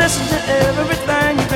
Listen to everything